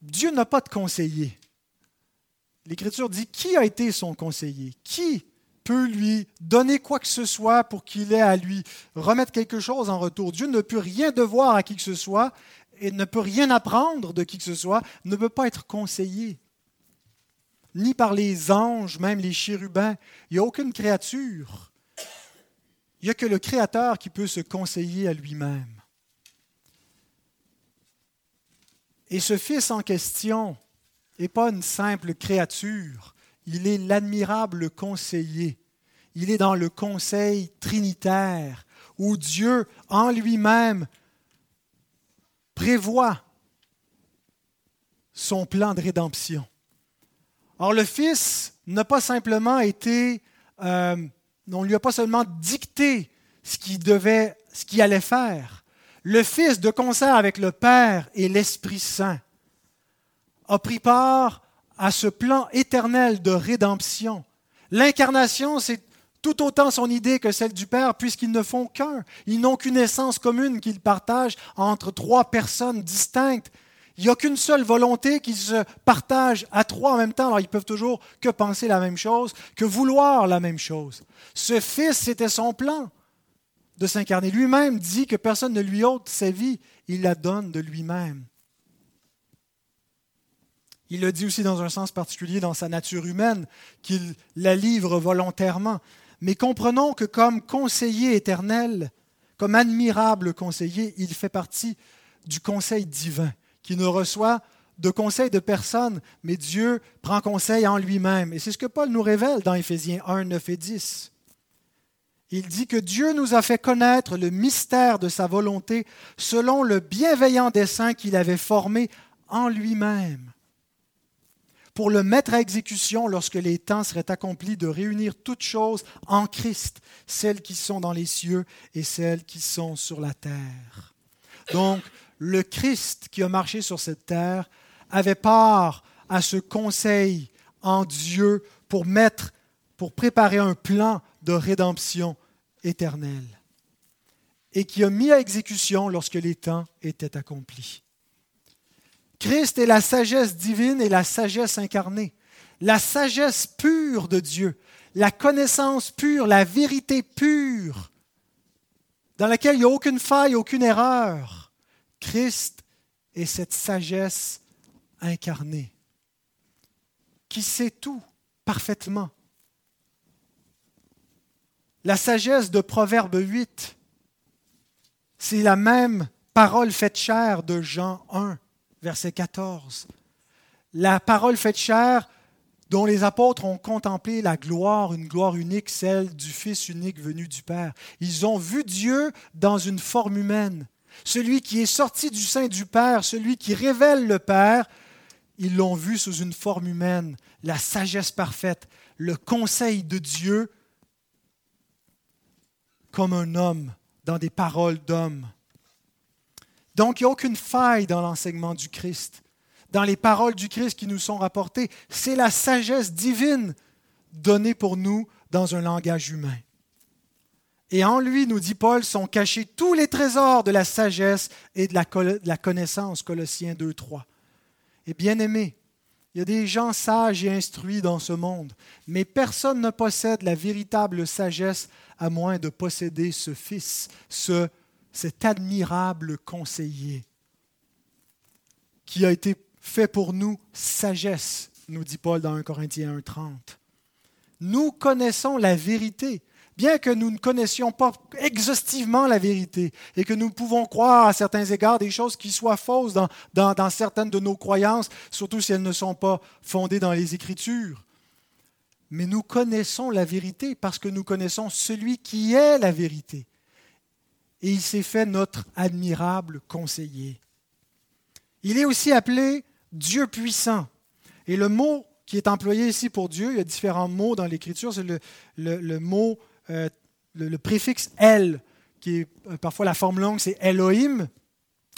Dieu n'a pas de conseiller. L'Écriture dit qui a été son conseiller? Qui peut lui donner quoi que ce soit pour qu'il ait à lui remettre quelque chose en retour Dieu ne peut rien devoir à qui que ce soit et ne peut rien apprendre de qui que ce soit, ne peut pas être conseillé. Ni par les anges, même les chérubins. Il n'y a aucune créature. Il n'y a que le Créateur qui peut se conseiller à lui-même. Et ce Fils en question n'est pas une simple créature, il est l'admirable conseiller. Il est dans le conseil trinitaire où Dieu en lui-même prévoit son plan de rédemption. Or, le Fils n'a pas simplement été, euh, on ne lui a pas seulement dicté ce qu'il devait, ce qu'il allait faire, le Fils, de concert avec le Père et l'Esprit Saint, a pris part à ce plan éternel de rédemption. L'incarnation, c'est tout autant son idée que celle du Père, puisqu'ils ne font qu'un. Ils n'ont qu'une essence commune qu'ils partagent entre trois personnes distinctes. Il n'y a qu'une seule volonté qui se partage à trois en même temps. Alors ils peuvent toujours que penser la même chose, que vouloir la même chose. Ce Fils, c'était son plan de s'incarner. Lui-même dit que personne ne lui ôte sa vie, il la donne de lui-même. Il le dit aussi dans un sens particulier dans sa nature humaine, qu'il la livre volontairement. Mais comprenons que comme conseiller éternel, comme admirable conseiller, il fait partie du conseil divin, qui ne reçoit de conseil de personne, mais Dieu prend conseil en lui-même. Et c'est ce que Paul nous révèle dans Éphésiens 1, 9 et 10 il dit que Dieu nous a fait connaître le mystère de sa volonté selon le bienveillant dessein qu'il avait formé en lui-même, pour le mettre à exécution lorsque les temps seraient accomplis de réunir toutes choses en Christ, celles qui sont dans les cieux et celles qui sont sur la terre. Donc, le Christ qui a marché sur cette terre avait part à ce conseil en Dieu pour mettre, pour préparer un plan de rédemption éternel et qui a mis à exécution lorsque les temps étaient accomplis. Christ est la sagesse divine et la sagesse incarnée, la sagesse pure de Dieu, la connaissance pure, la vérité pure, dans laquelle il n'y a aucune faille, aucune erreur. Christ est cette sagesse incarnée, qui sait tout parfaitement, la sagesse de Proverbe 8, c'est la même parole faite chair de Jean 1, verset 14. La parole faite chair dont les apôtres ont contemplé la gloire, une gloire unique, celle du Fils unique venu du Père. Ils ont vu Dieu dans une forme humaine. Celui qui est sorti du sein du Père, celui qui révèle le Père, ils l'ont vu sous une forme humaine, la sagesse parfaite, le conseil de Dieu comme un homme, dans des paroles d'homme. Donc, il n'y a aucune faille dans l'enseignement du Christ. dans les paroles du Christ qui nous sont rapportées. C'est la sagesse divine donnée pour nous dans un langage humain. Et en lui, nous dit Paul, sont cachés tous les trésors de la sagesse et de la, connaissance, Colossiens 2, 3. Et bien aimé, il y a des gens sages et instruits dans ce monde, mais personne ne possède la véritable sagesse à moins de posséder ce Fils, ce, cet admirable conseiller qui a été fait pour nous sagesse, nous dit Paul dans 1 Corinthiens 1.30. Nous connaissons la vérité, bien que nous ne connaissions pas exhaustivement la vérité et que nous pouvons croire à certains égards des choses qui soient fausses dans, dans, certaines de nos croyances, surtout si elles ne sont pas fondées dans les Écritures. Mais nous connaissons la vérité parce que nous connaissons celui qui est la vérité. Et il s'est fait notre admirable conseiller. Il est aussi appelé Dieu puissant. Et le mot qui est employé ici pour Dieu, il y a différents mots dans l'Écriture, c'est le, mot, euh, le, préfixe El, qui est euh, parfois la forme longue, c'est Elohim,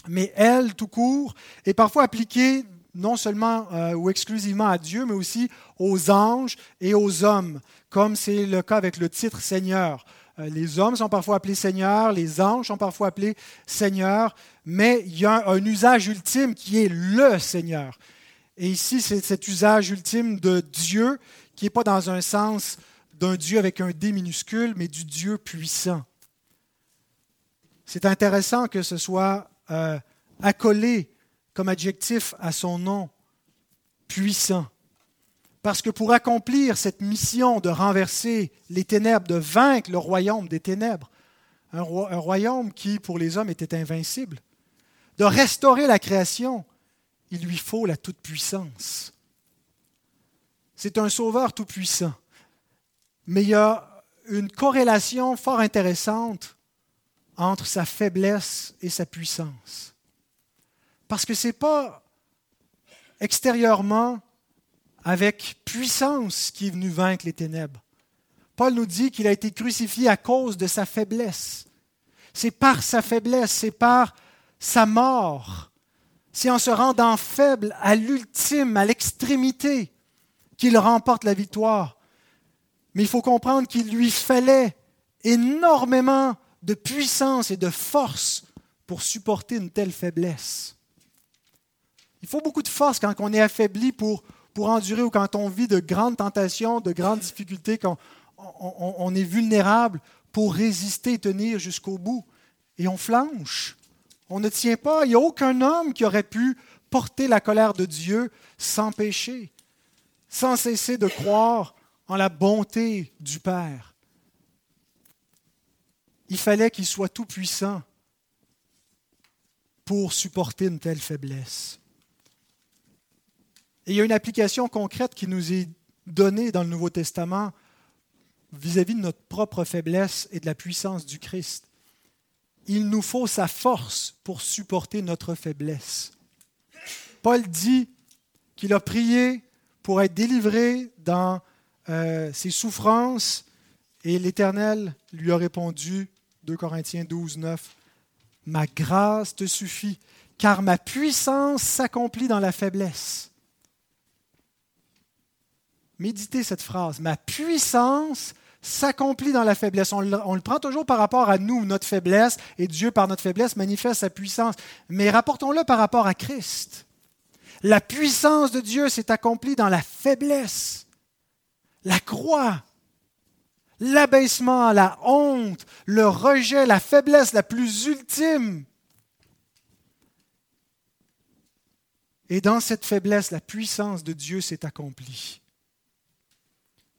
mais El tout court, est parfois appliqué non seulement euh, ou exclusivement à Dieu, mais aussi aux anges et aux hommes, comme c'est le cas avec le titre Seigneur. Les hommes sont parfois appelés Seigneur, les anges sont parfois appelés Seigneur, mais il y a un usage ultime qui est le Seigneur. Et ici, c'est cet usage ultime de Dieu qui n'est pas dans un sens d'un Dieu avec un D minuscule, mais du Dieu puissant. C'est intéressant que ce soit euh, accolé comme adjectif à son nom, puissant. Parce que pour accomplir cette mission de renverser les ténèbres, de vaincre le royaume des ténèbres, un, royaume qui pour les hommes était invincible, de restaurer la création, il lui faut la toute-puissance. C'est un sauveur tout-puissant. Mais il y a une corrélation fort intéressante entre sa faiblesse et sa puissance. Parce que ce n'est pas extérieurement avec puissance qui est venu vaincre les ténèbres. Paul nous dit qu'il a été crucifié à cause de sa faiblesse. C'est par sa faiblesse, c'est par sa mort c'est en se rendant faible à l'ultime, à l'extrémité, qu'il remporte la victoire. Mais il faut comprendre qu'il lui fallait énormément de puissance et de force pour supporter une telle faiblesse. Il faut beaucoup de force quand on est affaibli pour, pour endurer ou quand on vit de grandes tentations, de grandes difficultés, quand on, est vulnérable pour résister et tenir jusqu'au bout. Et on flanche. On ne tient pas. Il n'y a aucun homme qui aurait pu porter la colère de Dieu sans péché, sans cesser de croire en la bonté du Père. Il fallait qu'il soit tout-puissant pour supporter une telle faiblesse. Et il y a une application concrète qui nous est donnée dans le Nouveau Testament vis-à-vis -vis de notre propre faiblesse et de la puissance du Christ il nous faut sa force pour supporter notre faiblesse. Paul dit qu'il a prié pour être délivré dans euh, ses souffrances et l'Éternel lui a répondu, 2 Corinthiens 12, 9, Ma grâce te suffit, car ma puissance s'accomplit dans la faiblesse. Méditez cette phrase, ma puissance s'accomplit dans la faiblesse. On le, prend toujours par rapport à nous, notre faiblesse, et Dieu, par notre faiblesse, manifeste sa puissance. Mais rapportons-le par rapport à Christ. La puissance de Dieu s'est accomplie dans la faiblesse. La croix, l'abaissement, la honte, le rejet, la faiblesse la plus ultime. Et dans cette faiblesse, la puissance de Dieu s'est accomplie.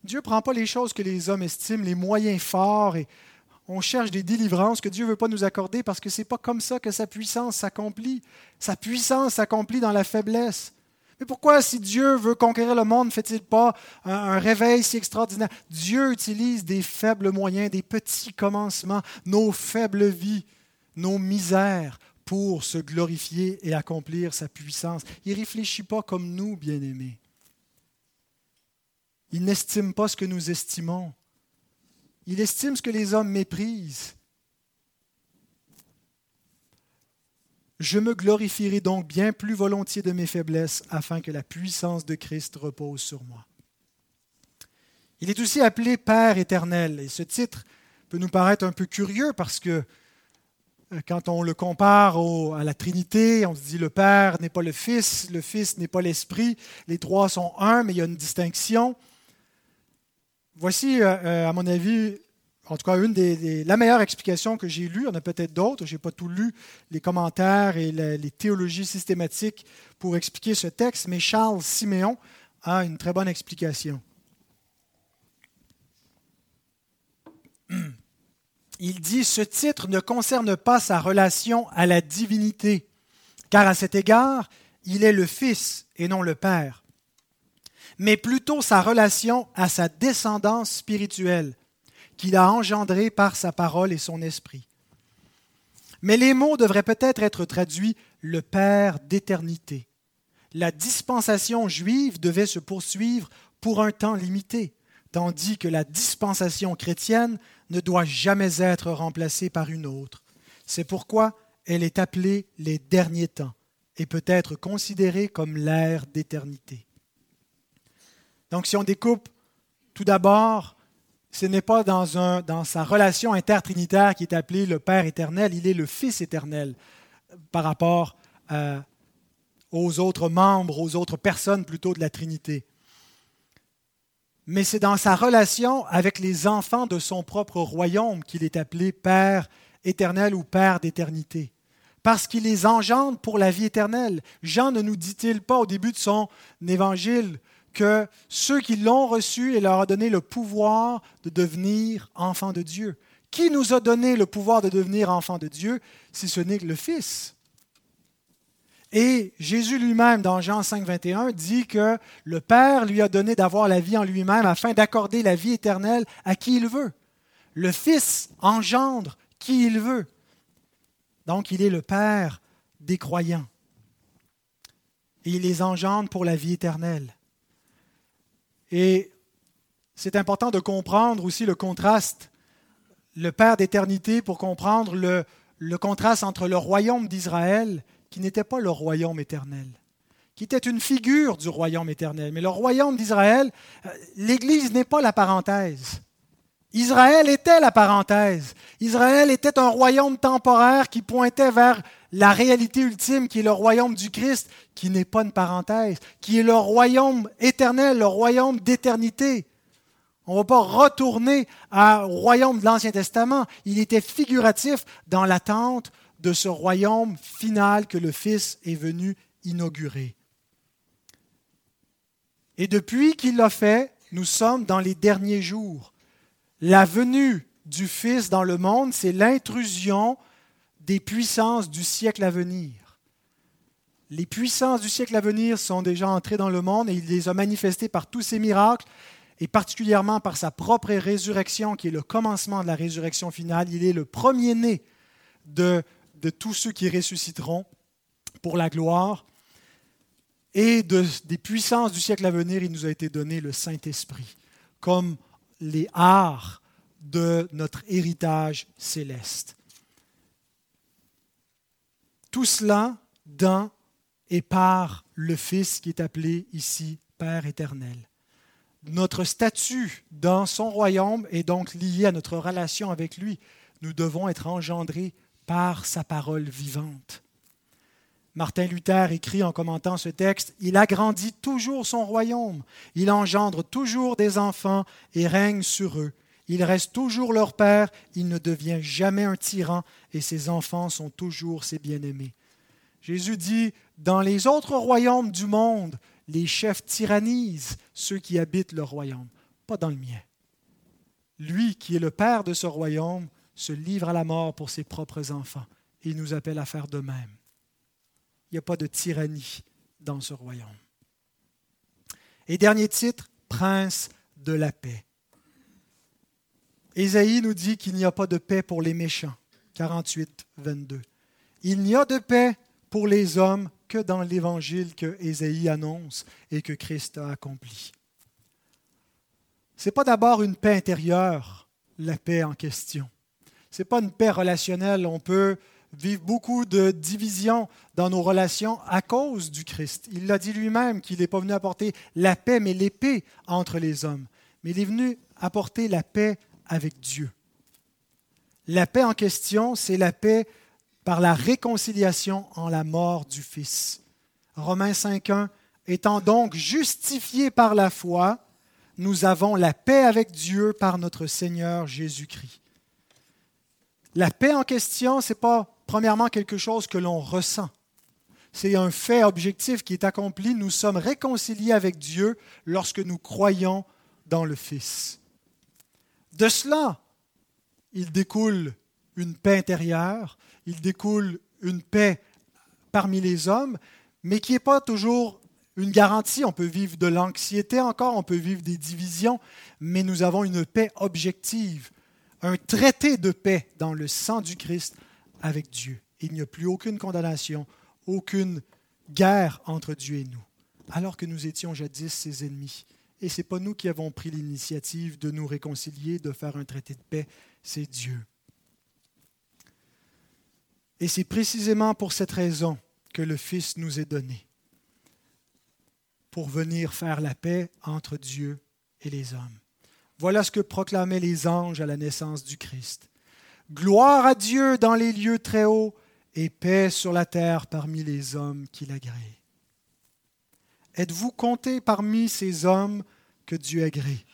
Dieu ne prend pas les choses que les hommes estiment, les moyens forts, et on cherche des délivrances que Dieu ne veut pas nous accorder parce que ce n'est pas comme ça que sa puissance s'accomplit. Sa puissance s'accomplit dans la faiblesse. Mais pourquoi, si Dieu veut conquérir le monde, ne fait-il pas un, réveil si extraordinaire? Dieu utilise des faibles moyens, des petits commencements, nos faibles vies, nos misères, pour se glorifier et accomplir sa puissance. Il ne réfléchit pas comme nous, bien-aimés. Il n'estime pas ce que nous estimons. Il estime ce que les hommes méprisent. Je me glorifierai donc bien plus volontiers de mes faiblesses afin que la puissance de Christ repose sur moi. Il est aussi appelé Père éternel et ce titre peut nous paraître un peu curieux parce que euh, quand on le compare à la Trinité, on se dit le Père n'est pas le Fils, le Fils n'est pas l'Esprit, les trois sont un, mais il y a une distinction. Voici, euh, euh, à mon avis, en tout cas, une des, la meilleure explication que j'ai lue. Il y en a peut-être d'autres. Je n'ai pas tout lu, les commentaires et les théologies systématiques pour expliquer ce texte, mais Charles Siméon a une très bonne explication. Il dit, ce titre ne concerne pas sa relation à la divinité, car à cet égard, il est le Fils et non le Père, mais plutôt sa relation à sa descendance spirituelle qu'il a engendrée par sa parole et son esprit. Mais les mots devraient peut-être être traduits le Père d'éternité. La dispensation juive devait se poursuivre pour un temps limité, tandis que la dispensation chrétienne ne doit jamais être remplacée par une autre. C'est pourquoi elle est appelée les derniers temps et peut être considérée comme l'ère d'éternité. Donc si on découpe tout d'abord, ce n'est pas dans, sa relation intertrinitaire qui est appelé le Père éternel, il est le Fils éternel par rapport euh, aux autres membres, aux autres personnes plutôt de la Trinité mais c'est dans sa relation avec les enfants de son propre royaume qu'il est appelé Père éternel ou Père d'éternité, parce qu'il les engendre pour la vie éternelle. Jean ne nous dit-il pas au début de son évangile que ceux qui l'ont reçu, il leur a donné le pouvoir de devenir enfants de Dieu. Qui nous a donné le pouvoir de devenir enfants de Dieu? Si ce n'est le Fils et Jésus lui-même, dans Jean 5, 21, dit que le Père lui a donné d'avoir la vie en lui-même afin d'accorder la vie éternelle à qui il veut. Le Fils engendre qui il veut. Donc il est le Père des croyants. Et il les engendre pour la vie éternelle. Et c'est important de comprendre aussi le contraste, le Père d'éternité, pour comprendre le, contraste entre le royaume d'Israël qui n'était pas le royaume éternel, qui était une figure du royaume éternel. Mais le royaume d'Israël, euh, l'Église n'est pas la parenthèse. Israël était la parenthèse. Israël était un royaume temporaire qui pointait vers la réalité ultime qui est le royaume du Christ, qui n'est pas une parenthèse, qui est le royaume éternel, le royaume d'éternité. On ne va pas retourner au royaume de l'Ancien Testament. Il était figuratif dans l'attente de ce royaume final que le Fils est venu inaugurer. Et depuis qu'il l'a fait, nous sommes dans les derniers jours. La venue du Fils dans le monde, c'est l'intrusion des puissances du siècle à venir. Les puissances du siècle à venir sont déjà entrées dans le monde et il les a manifestées par tous ces miracles et particulièrement par sa propre résurrection qui est le commencement de la résurrection finale. Il est le premier-né de de tous ceux qui ressusciteront pour la gloire. Et des puissances du siècle à venir, il nous a été donné le Saint-Esprit, comme les arts de notre héritage céleste. Tout cela dans et par le Fils qui est appelé ici Père éternel. Notre statut dans son royaume est donc lié à notre relation avec lui. Nous devons être engendrés par sa parole vivante. Martin Luther écrit en commentant ce texte, Il agrandit toujours son royaume, il engendre toujours des enfants et règne sur eux. Il reste toujours leur père, il ne devient jamais un tyran et ses enfants sont toujours ses bien-aimés. Jésus dit, Dans les autres royaumes du monde, les chefs tyrannisent ceux qui habitent leur royaume, pas dans le mien. Lui qui est le père de ce royaume se livre à la mort pour ses propres enfants. Et il nous appelle à faire de même. Il n'y a pas de tyrannie dans ce royaume. Et dernier titre, prince de la paix. Ésaïe nous dit qu'il n'y a pas de paix pour les méchants. 48, 22. Il n'y a de paix pour les hommes que dans l'évangile que Ésaïe annonce et que Christ a accompli. Ce n'est pas d'abord une paix intérieure, la paix en question. Ce n'est pas une paix relationnelle. On peut vivent beaucoup de divisions dans nos relations à cause du Christ. Il l'a dit lui-même qu'il n'est pas venu apporter la paix, mais l'épée entre les hommes. Mais il est venu apporter la paix avec Dieu. La paix en question, c'est la paix par la réconciliation en la mort du Fils. Romains 5.1, étant donc justifiés par la foi, nous avons la paix avec Dieu par notre Seigneur Jésus-Christ. La paix en question, ce n'est pas premièrement quelque chose que l'on ressent. C'est un fait objectif qui est accompli. Nous sommes réconciliés avec Dieu lorsque nous croyons dans le Fils. De cela, il découle une paix intérieure, il découle une paix parmi les hommes, mais qui n'est pas toujours une garantie. On peut vivre de l'anxiété encore, on peut vivre des divisions, mais nous avons une paix objective un traité de paix dans le sang du Christ avec Dieu. Il n'y a plus aucune condamnation, aucune guerre entre Dieu et nous, alors que nous étions jadis ses ennemis. Et ce n'est pas nous qui avons pris l'initiative de nous réconcilier, de faire un traité de paix, c'est Dieu. Et c'est précisément pour cette raison que le Fils nous est donné, pour venir faire la paix entre Dieu et les hommes. Voilà ce que proclamaient les anges à la naissance du Christ. Gloire à Dieu dans les lieux très hauts et paix sur la terre parmi les hommes qui l'agréent. Êtes-vous compté parmi ces hommes que Dieu agrée?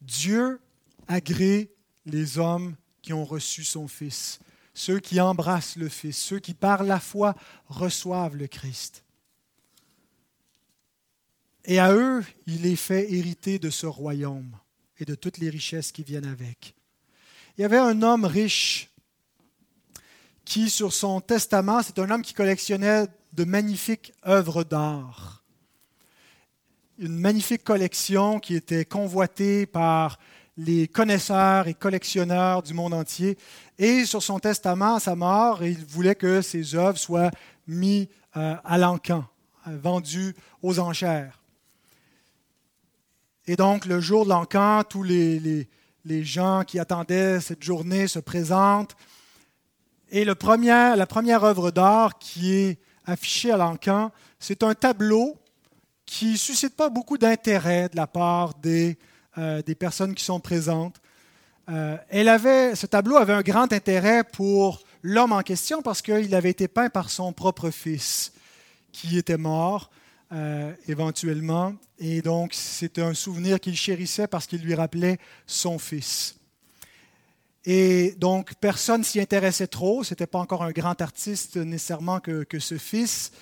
Dieu agrée les hommes qui ont reçu son Fils, ceux qui embrassent le Fils, ceux qui par la foi reçoivent le Christ. Et à eux, il est fait hériter de ce royaume et de toutes les richesses qui viennent avec. Il y avait un homme riche qui, sur son testament, c'est un homme qui collectionnait de magnifiques œuvres d'art. Une magnifique collection qui était convoitée par les connaisseurs et collectionneurs du monde entier. Et sur son testament, à sa mort, il voulait que ses œuvres soient mises euh, à l'encan, vendues aux enchères. Et donc, le jour de l'encan, tous les, gens qui attendaient cette journée se présentent. Et la première œuvre d'art qui est affichée à l'encan, c'est un tableau qui ne suscite pas beaucoup d'intérêt de la part des, euh, personnes qui sont présentes. Euh, elle avait, ce tableau avait un grand intérêt pour l'homme en question parce qu'il avait été peint par son propre fils qui était mort. Euh, éventuellement. Et donc, c'est un souvenir qu'il chérissait parce qu'il lui rappelait son fils. Et donc, personne s'y intéressait trop. Ce n'était pas encore un grand artiste nécessairement que, que, ce fils.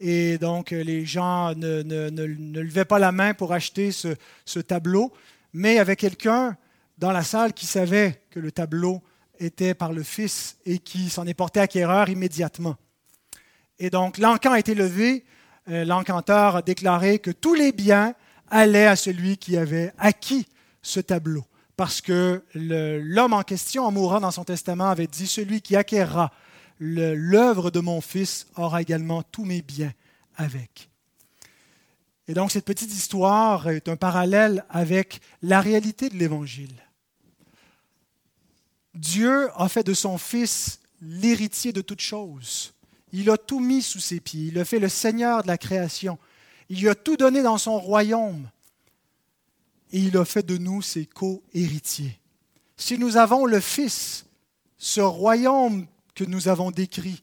Et donc, les gens ne, ne, ne, levaient pas la main pour acheter ce, ce tableau. Mais il y avait quelqu'un dans la salle qui savait que le tableau était par le fils et qui s'en est porté acquéreur immédiatement. Et donc, l'encan a été levé euh, l'encanteur a déclaré que tous les biens allaient à celui qui avait acquis ce tableau. Parce que l'homme en question, en mourant dans son testament, avait dit, celui qui acquérera l'œuvre de mon fils aura également tous mes biens avec. Et donc cette petite histoire est un parallèle avec la réalité de l'Évangile. Dieu a fait de son Fils l'héritier de toutes choses. Il a tout mis sous ses pieds. Il a fait le Seigneur de la création. Il lui a tout donné dans son royaume. Et il a fait de nous ses co-héritiers. Si nous avons le Fils, ce royaume que nous avons décrit,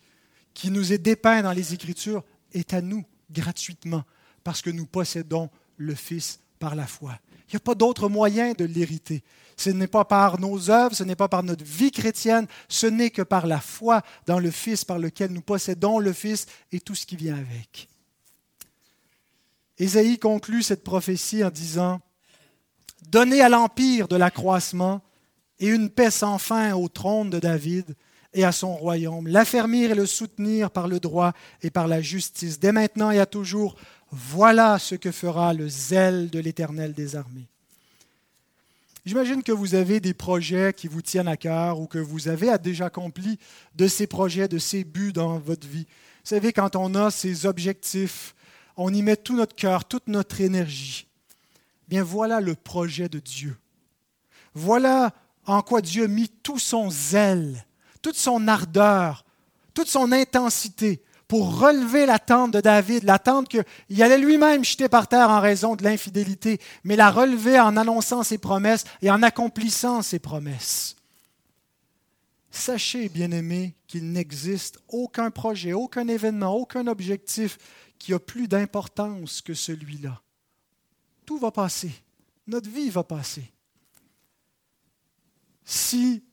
qui nous est dépeint dans les Écritures, est à nous gratuitement, parce que nous possédons le Fils par la foi. Il n'y a pas d'autre moyen de l'hériter. Ce n'est pas par nos œuvres, ce n'est pas par notre vie chrétienne, ce n'est que par la foi dans le Fils par lequel nous possédons le Fils et tout ce qui vient avec. Ésaïe conclut cette prophétie en disant Donnez à l'empire de l'accroissement et une paix sans fin au trône de David et à son royaume, l'affermir et le soutenir par le droit et par la justice, dès maintenant et à toujours. Voilà ce que fera le zèle de l'Éternel des armées. J'imagine que vous avez des projets qui vous tiennent à cœur ou que vous avez déjà accompli de ces projets, de ces buts dans votre vie. Vous savez, quand on a ces objectifs, on y met tout notre cœur, toute notre énergie. Bien voilà le projet de Dieu. Voilà en quoi Dieu a mis tout son zèle, toute son ardeur toute son intensité pour relever l'attente de David, l'attente qu'il allait lui-même jeter par terre en raison de l'infidélité, mais la relever en annonçant ses promesses et en accomplissant ses promesses. Sachez, bien-aimés, qu'il n'existe aucun projet, aucun événement, aucun objectif qui a plus d'importance que celui-là. Tout va passer. Notre vie va passer. Si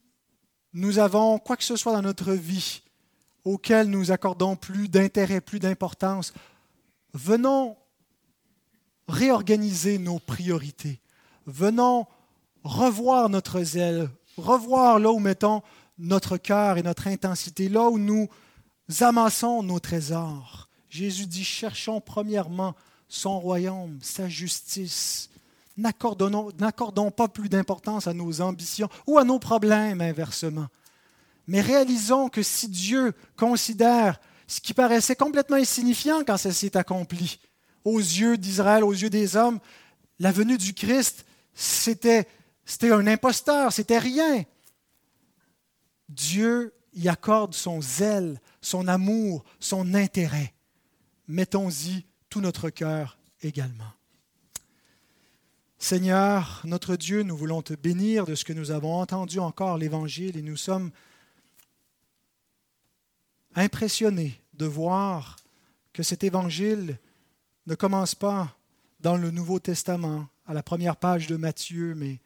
nous avons quoi que ce soit dans notre vie auquel nous accordons plus d'intérêt, plus d'importance, venons réorganiser nos priorités. Venons revoir notre zèle, revoir là où mettons notre cœur et notre intensité, là où nous amassons nos trésors. Jésus dit, cherchons premièrement son royaume, sa justice. N'accordons pas plus d'importance à nos ambitions ou à nos problèmes inversement. Mais réalisons que si Dieu considère ce qui paraissait complètement insignifiant quand ça s'est accompli, aux yeux d'Israël, aux yeux des hommes, la venue du Christ, c'était, c'était un imposteur, c'était rien. Dieu y accorde son zèle, son amour, son intérêt. Mettons-y tout notre cœur également. Seigneur, notre Dieu, nous voulons te bénir de ce que nous avons entendu encore l'Évangile et nous sommes impressionné de voir que cet évangile ne commence pas dans le Nouveau Testament, à la première page de Matthieu, mais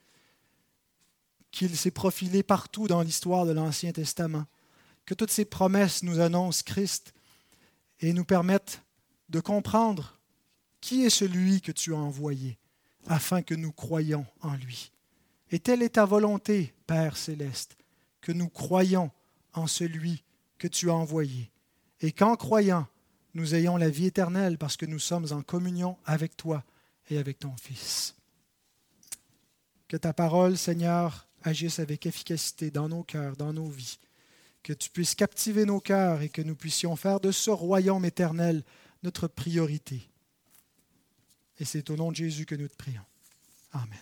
qu'il s'est profilé partout dans l'histoire de l'Ancien Testament, que toutes ces promesses nous annoncent Christ et nous permettent de comprendre qui est celui que tu as envoyé, afin que nous croyions en lui. Et telle est ta volonté, Père céleste, que nous croyions en celui que tu as envoyé, et qu'en croyant, nous ayons la vie éternelle parce que nous sommes en communion avec toi et avec ton Fils. Que ta parole, Seigneur, agisse avec efficacité dans nos cœurs, dans nos vies. Que tu puisses captiver nos cœurs et que nous puissions faire de ce royaume éternel notre priorité. Et c'est au nom de Jésus que nous te prions. Amen.